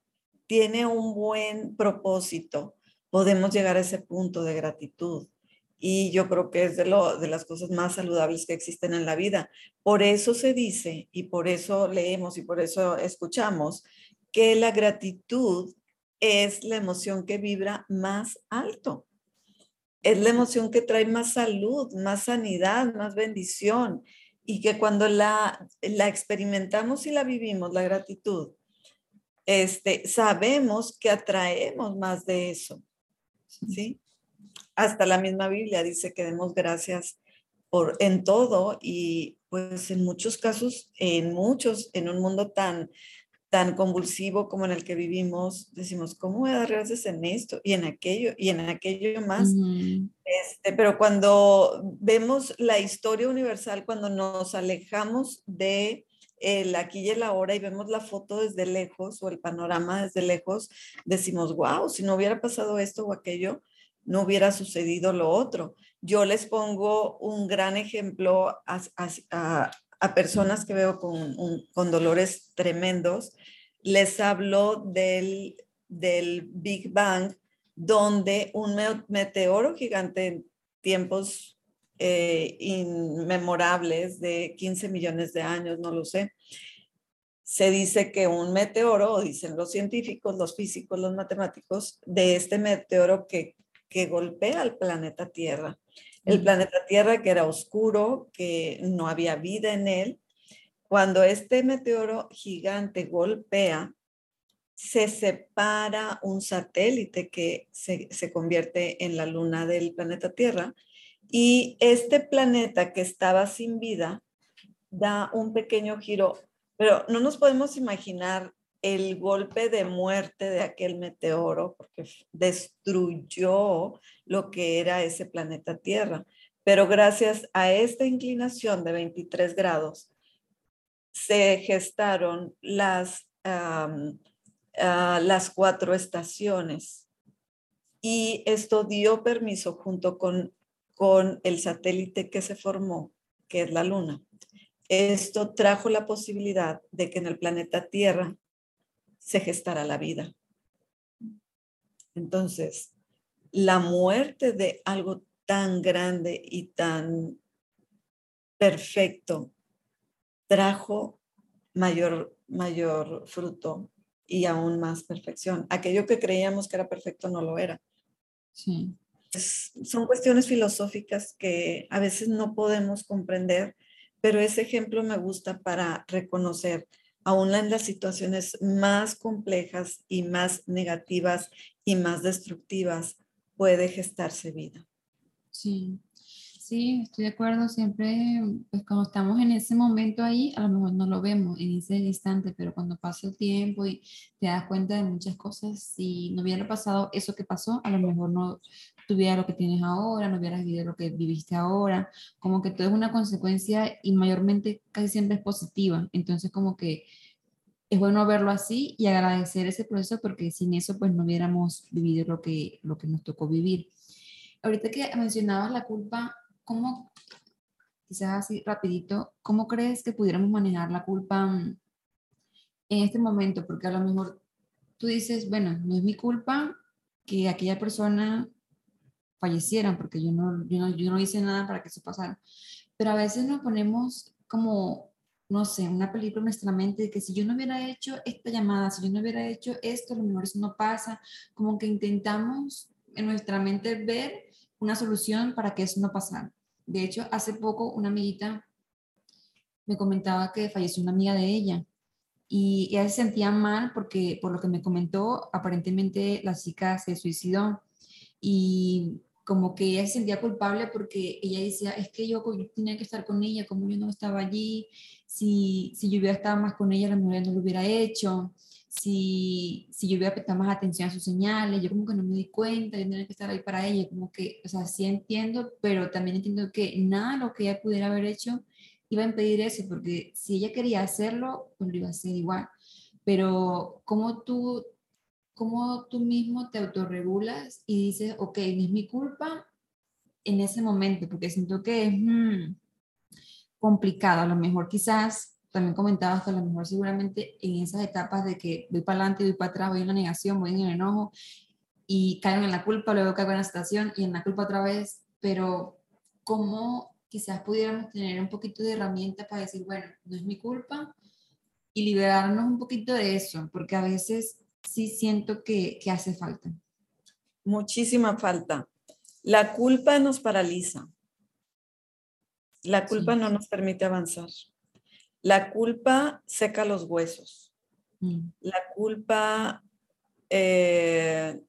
tiene un buen propósito, podemos llegar a ese punto de gratitud. Y yo creo que es de, lo, de las cosas más saludables que existen en la vida. Por eso se dice y por eso leemos y por eso escuchamos que la gratitud es la emoción que vibra más alto. Es la emoción que trae más salud, más sanidad, más bendición. Y que cuando la, la experimentamos y la vivimos, la gratitud, este, sabemos que atraemos más de eso. ¿sí? Hasta la misma Biblia dice que demos gracias por en todo y pues en muchos casos, en muchos, en un mundo tan tan convulsivo como en el que vivimos, decimos, ¿cómo voy a dar gracias en esto y en aquello y en aquello más? este, pero cuando vemos la historia universal, cuando nos alejamos de el aquí y el ahora y vemos la foto desde lejos o el panorama desde lejos, decimos, wow, si no hubiera pasado esto o aquello, no hubiera sucedido lo otro. Yo les pongo un gran ejemplo a, a, personas que veo con, con, dolores tremendos. Les hablo del, del Big Bang, donde un meteoro gigante en tiempos eh, inmemorables de 15 millones de años, no lo sé. Se dice que un meteoro, dicen los científicos, los físicos, los matemáticos, de este meteoro que, que golpea al planeta Tierra. El planeta Tierra que era oscuro, que no había vida en él. Cuando este meteoro gigante golpea, se separa un satélite que se, se, convierte en la luna del planeta Tierra y este planeta que estaba sin vida da un pequeño giro, pero no nos podemos imaginar el golpe de muerte de aquel meteoro porque destruyó lo que era ese planeta Tierra. Pero gracias a esta inclinación de 23 grados, se gestaron las las cuatro estaciones. Y esto dio permiso junto con, con el satélite que se formó, que es la Luna. Esto trajo la posibilidad de que en el planeta Tierra se gestara la vida. Entonces, la muerte de algo tan grande y tan perfecto trajo mayor, mayor fruto y aún más perfección. Aquello que creíamos que era perfecto no lo era. Sí. Son cuestiones filosóficas que a veces no podemos comprender, pero ese ejemplo me gusta para reconocer, aún en las situaciones más complejas y más negativas y más destructivas, puede gestarse vida. Sí, Sí, estoy de acuerdo. Siempre, pues cuando estamos en ese momento ahí, a lo mejor no lo vemos en ese instante, pero cuando pasa el tiempo y te das cuenta de muchas cosas, si no hubiera pasado eso que pasó, a lo mejor no tuviera lo que tienes ahora, no hubieras vivido lo que viviste ahora. Como que todo es una consecuencia y mayormente casi siempre es positiva. Entonces, como que es bueno verlo así y agradecer ese proceso porque sin eso, pues no hubiéramos vivido lo que, lo que nos tocó vivir. Ahorita que mencionabas la culpa, ¿cómo, quizás así rapidito, cómo crees que pudiéramos manejar la culpa mm, en este momento? Porque a lo mejor tú dices, bueno, no es mi culpa que aquella persona falleciera, porque yo no, yo no, yo no hice nada para que eso pasara. Pero a veces nos ponemos como, no sé, una película en nuestra mente de que si yo no hubiera hecho esta llamada, si yo no hubiera hecho esto, a lo mejor eso no pasa. Como que intentamos en nuestra mente ver una solución para que eso no pasara. De hecho, hace poco una amiguita me comentaba que falleció una amiga de ella y ella se sentía mal porque, por lo que me comentó, aparentemente la chica se suicidó y como que ella se sentía culpable porque ella decía, es que yo, tenía que estar con ella, como yo no estaba allí, si, si yo hubiera estado más con ella, la mujer no lo hubiera hecho si, si yo hubiera prestado más atención a sus señales, yo como que no me di cuenta, yo tenía que estar ahí para ella, como que, o sea, sí entiendo, pero también entiendo que nada lo que ella pudiera haber hecho iba a impedir eso, porque si ella quería hacerlo, pues lo iba a hacer igual. Pero como tú, cómo tú mismo te autorregulas y dices, ok, no es mi culpa en ese momento, porque siento que es hmm, complicado, a lo mejor quizás también comentabas que a lo mejor seguramente en esas etapas de que voy para adelante, voy para atrás, voy en la negación, voy en el enojo y caigo en la culpa, luego caigo en la situación y en la culpa otra vez, pero ¿cómo quizás pudiéramos tener un poquito de herramienta para decir, bueno, no es mi culpa y liberarnos un poquito de eso, porque a veces sí siento que, que hace falta. Muchísima falta. La culpa nos paraliza. La culpa no nos permite avanzar. La culpa seca los huesos. Mm. La culpa eh,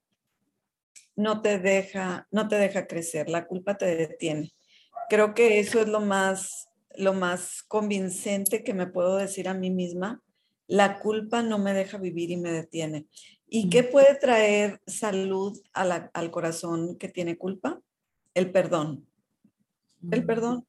no te deja, no te deja crecer. La culpa te detiene. Creo que eso es lo más, lo más convincente que me puedo decir a mí misma. La culpa no me deja vivir y me detiene. ¿Y mm. qué puede traer salud al corazón que tiene culpa? El perdón. El mm. perdón.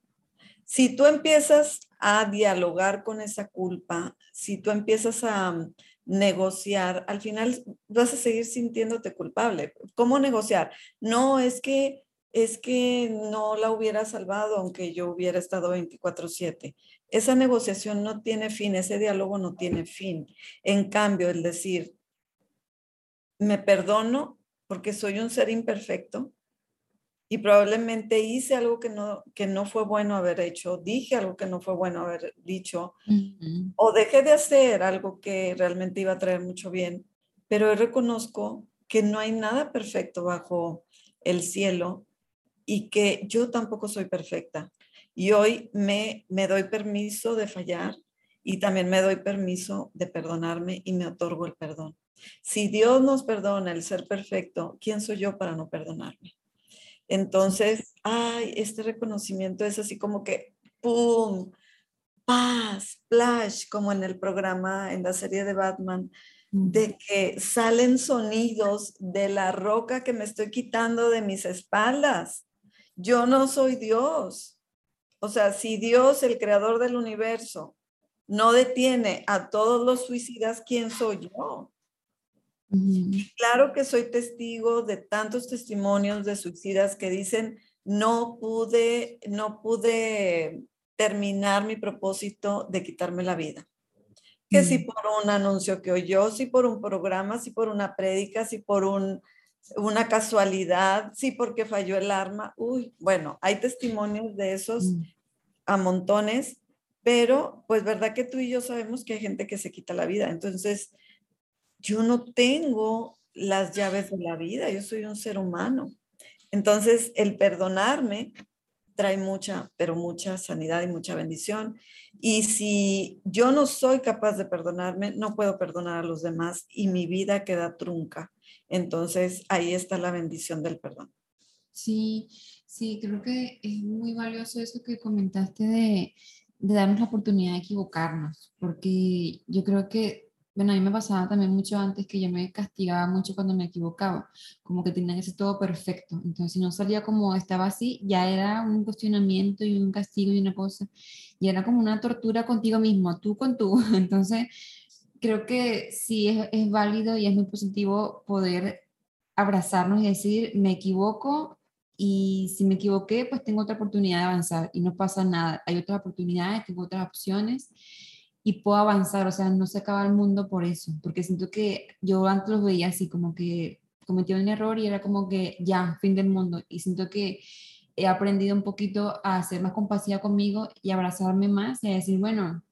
Si tú empiezas a dialogar con esa culpa, si tú empiezas a mm, negociar, al final vas a seguir sintiéndote culpable. ¿Cómo negociar? No, es que es que no la hubiera salvado aunque yo hubiera estado 24/7. Esa negociación no tiene fin, ese diálogo no tiene fin. En cambio, el decir, me perdono porque soy un ser imperfecto, y probablemente hice algo que no, que no fue bueno haber hecho, dije algo que no fue bueno haber dicho, o dejé de hacer algo que realmente iba a traer mucho bien, pero reconozco que no hay nada perfecto bajo el cielo y que yo tampoco soy perfecta. Y hoy me, me doy permiso de fallar y también me doy permiso de perdonarme y me otorgo el perdón. Si Dios nos perdona el ser perfecto, ¿quién soy yo para no perdonarme? Entonces, ay, este reconocimiento es así como que, ¡pum! Paz, flash, como en el programa, en la serie de Batman, de que salen sonidos de la roca que me estoy quitando de mis espaldas. Yo no soy Dios. O sea, si Dios, el creador del universo, no detiene a todos los suicidas, ¿quién soy yo? Claro que soy testigo de tantos testimonios de suicidas que dicen, no pude, no pude terminar mi propósito de quitarme la vida. Que si por un anuncio que oyó, si por un programa, si por una prédica, si por un, una casualidad, si porque falló el arma. Uy, bueno, hay testimonios de esos a montones, pero pues verdad que tú y yo sabemos que hay gente que se quita la vida. Entonces, yo no tengo las llaves de la vida, yo soy un ser humano. Entonces, el perdonarme trae mucha, pero mucha sanidad y mucha bendición. Y si yo no soy capaz de perdonarme, no puedo perdonar a los demás y mi vida queda trunca. Entonces, ahí está la bendición del perdón. Sí, sí, creo que es muy valioso eso que comentaste de, de darnos la oportunidad de equivocarnos, porque yo creo que bueno, a mí me pasaba también mucho antes que yo me castigaba mucho cuando me equivocaba, como que tenía que ser todo perfecto. Entonces, si no salía como estaba así, ya era un cuestionamiento y un castigo y una cosa. Y era como una tortura contigo mismo, tú con tú. [LAUGHS] Entonces, creo que sí es, es válido y es muy positivo poder abrazarnos y decir, me equivoco y si me equivoqué, pues tengo otra oportunidad de avanzar y no pasa nada. Hay otras oportunidades, tengo otras opciones y puedo avanzar, o sea, no se acaba el mundo por eso, porque siento que yo antes los veía así, como que cometí un error y era como que ya, fin del mundo, y siento que he aprendido un poquito a ser más compasiva conmigo y abrazarme más y a decir, bueno,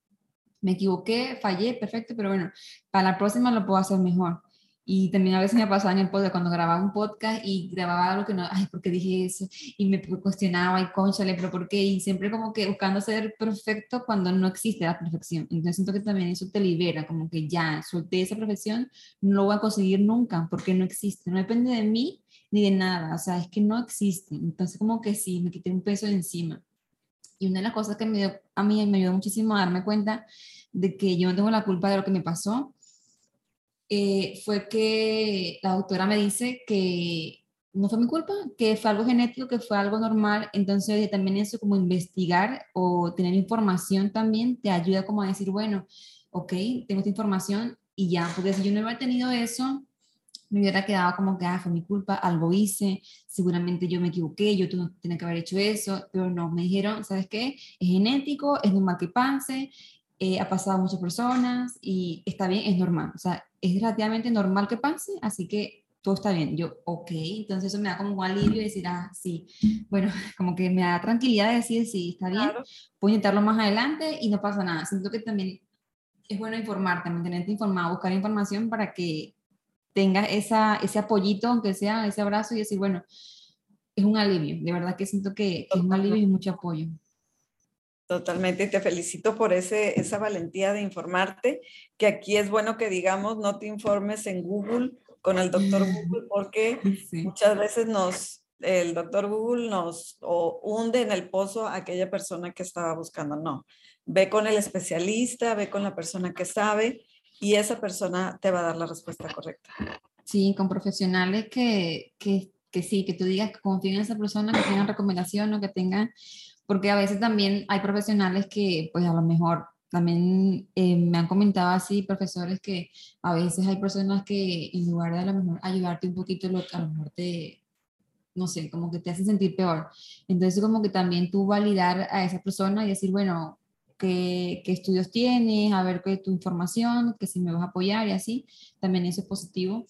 me equivoqué, fallé, perfecto, pero bueno, para la próxima lo puedo hacer mejor. Y también a veces me pasaba en el podcast, cuando grababa un podcast y grababa algo que no, ay, ¿por qué dije eso? Y me cuestionaba, y conchale, pero ¿por qué? Y siempre como que buscando ser perfecto cuando no existe la perfección. Entonces siento que también eso te libera, como que ya, solté esa perfección, no lo voy a conseguir nunca, porque no existe, no depende de mí ni de nada, o sea, es que no existe. Entonces como que sí, me quité un peso de encima. Y una de las cosas que me dio, a mí me ayudó muchísimo a darme cuenta de que yo no tengo la culpa de lo que me pasó, eh, fue que la doctora me dice que no fue mi culpa, que fue algo genético, que fue algo normal. Entonces también eso como investigar o tener información también te ayuda como a decir, bueno, ok, tengo esta información y ya, porque si yo no hubiera tenido eso, me hubiera quedado como que, ah, fue mi culpa, algo hice, seguramente yo me equivoqué, yo tenía que haber hecho eso, pero no, me dijeron, ¿sabes qué? Es genético, es normal que pase, eh, ha pasado a muchas personas y está bien, es normal. O sea, es relativamente normal que pase, así que todo está bien. Yo, ok, entonces eso me da como un alivio de decir, ah, sí, bueno, [LAUGHS] como que me da tranquilidad de decir, sí, está bien, puedo intentarlo más adelante y no pasa nada. Siento que también es bueno informarte, mantenerte informado, buscar información para que tengas esa, ese apoyito, aunque sea ese abrazo y decir, bueno, es un alivio. De verdad que siento que es un alivio y mucho apoyo. Totalmente, y te felicito por ese, esa valentía de informarte, que aquí es bueno que digamos, no te informes en Google con el doctor Google, [LAUGHS] porque muchas veces nos, el doctor Google nos hunde en el pozo a aquella persona que estaba buscando. No, ve con el especialista, ve con la persona que sabe y esa persona te va a dar la respuesta correcta. Sí, con profesionales que, que, que sí, que tú digas que confíen en esa persona, que tengan recomendación o que tengan porque a veces también hay profesionales que pues a lo mejor también eh, me han comentado así profesores que a veces hay personas que en lugar de a lo mejor ayudarte un poquito, lo, a lo mejor te, no sé, como que te hacen sentir peor. Entonces como que también tú validar a esa persona y decir, bueno, ¿qué, qué estudios tienes? A ver qué tu información, que si me vas a apoyar y así, también eso es positivo.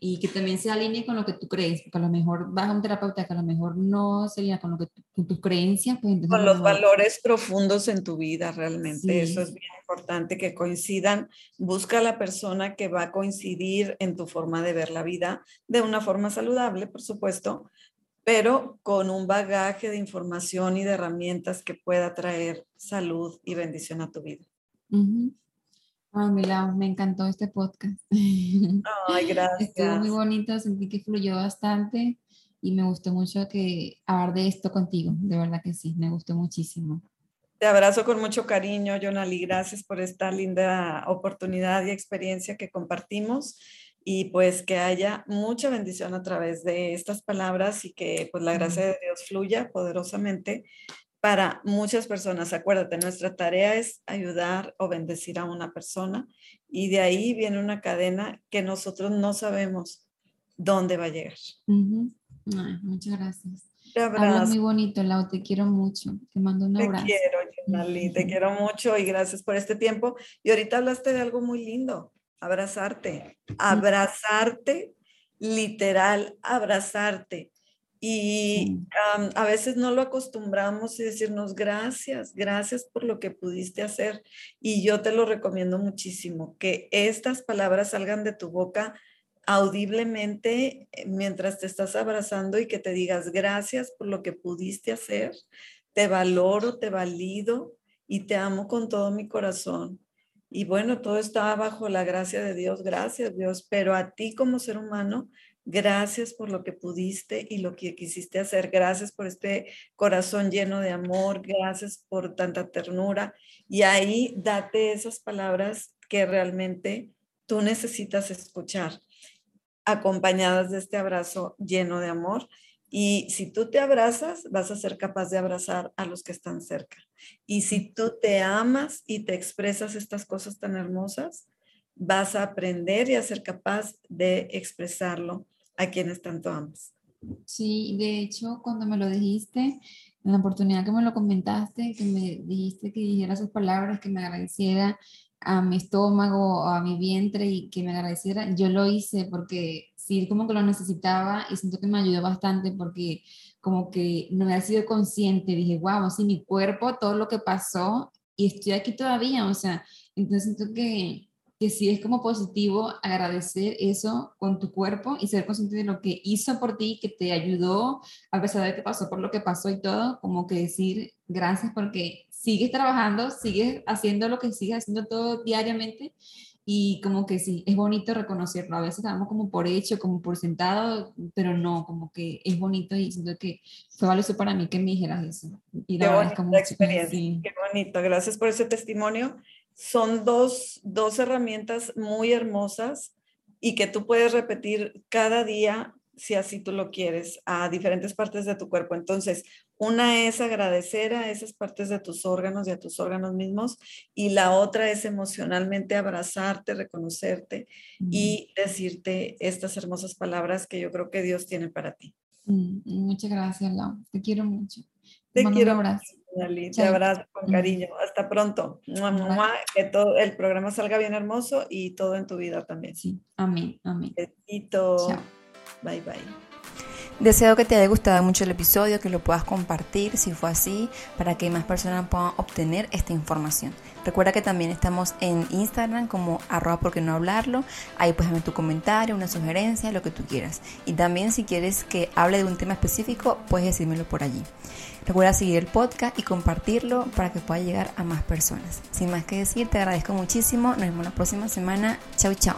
Y que también se alinee con lo que tú crees, porque a lo mejor vas a un terapeuta que a lo mejor no se alinea con, lo que con tus creencias. Pues con los valores profundos en tu vida, realmente. Eso es bien importante, que coincidan. Busca a la persona que va a coincidir en tu forma de ver la vida, de una forma saludable, por supuesto, pero con un bagaje de información y de herramientas que pueda traer salud y bendición a tu vida. Ay, me encantó este podcast. [LAUGHS] Ay, gracias. Estuvo muy bonito, sentí que fluyó bastante y me gustó mucho que hablar de esto contigo, de verdad que sí, me gustó muchísimo. Te abrazo con mucho cariño, Jonali, gracias por esta linda oportunidad y experiencia que compartimos y pues que haya mucha bendición a través de estas palabras y que pues la gracia de Dios fluya poderosamente para muchas personas. Acuérdate, nuestra tarea es ayudar o bendecir a una persona y de ahí viene una cadena que nosotros no sabemos dónde va a llegar. muchas gracias. Te abrazo. muy bonito, Lau, te quiero mucho. Te mando un abrazo. Te quiero, te quiero mucho y gracias por este tiempo. Y ahorita hablaste de algo muy lindo, abrazarte, abrazarte, literal, abrazarte y a veces no lo acostumbramos y decirnos gracias, gracias por lo que pudiste hacer. Y yo te lo recomiendo muchísimo, que estas palabras salgan de tu boca audiblemente eh, mientras te estás abrazando y que te digas gracias por lo que pudiste hacer, te valoro, te valido y te amo con todo mi corazón. Y bueno, todo está bajo la gracia de Dios, gracias Dios, pero a ti como ser humano Gracias por lo que pudiste y lo que quisiste hacer. Gracias por este corazón lleno de amor. Gracias por tanta ternura. Y ahí date esas palabras que realmente tú necesitas escuchar, acompañadas de este abrazo lleno de amor. Y si tú te abrazas, vas a ser capaz de abrazar a los que están cerca. Y si tú te amas y te expresas estas cosas tan hermosas, vas a aprender y a ser capaz de expresarlo a quienes tanto amas. Sí, de hecho, cuando me lo dijiste, en la oportunidad que me lo comentaste, que me dijiste que dijera esas palabras, que me agradeciera a mi estómago a mi vientre y que me agradeciera, yo lo hice porque sí, como que lo necesitaba y siento que me ayudó bastante porque como que no me sido consciente, dije, wow, así mi cuerpo, todo lo que pasó y estoy aquí todavía, o sea, entonces siento que que sí es como positivo agradecer eso con tu cuerpo y ser consciente de lo que hizo por ti, que te ayudó, a pesar de que pasó por lo que pasó y todo, como que decir gracias porque sigues trabajando, sigues haciendo lo que sigues haciendo todo diariamente y como que sí, es bonito reconocerlo. A veces damos como por hecho, como por sentado, pero no, como que es bonito y siento que fue valioso para mí que me dijeras eso. Y la Qué experiencia, qué bonito. Gracias por ese testimonio son dos, herramientas muy hermosas y que tú puedes repetir cada día si así tú lo quieres, a diferentes partes de tu cuerpo. Entonces, una es agradecer a esas partes de tus órganos y a tus órganos mismos, y la otra es emocionalmente abrazarte, reconocerte y decirte estas hermosas palabras que yo creo que Dios tiene para ti. Mm, muchas gracias, Lau. Te quiero mucho. Te, quiero. Un abrazo. Te abrazo con cariño. Hasta pronto. Que todo el programa salga bien hermoso y todo en tu vida también. Sí. Amén. Amén. Besito. Bye bye. Deseo que te haya gustado mucho el episodio, que lo puedas compartir si fue así, para que más personas puedan obtener esta información. Recuerda que también estamos en Instagram como arroba porque no hablarlo. Ahí puedes dejar tu comentario, una sugerencia, lo que tú quieras. Y también si quieres que hable de un tema específico, puedes decírmelo por allí. Recuerda seguir el podcast y compartirlo para que pueda llegar a más personas. Sin más que decir, te agradezco muchísimo. Nos vemos la próxima semana. Chau, chao.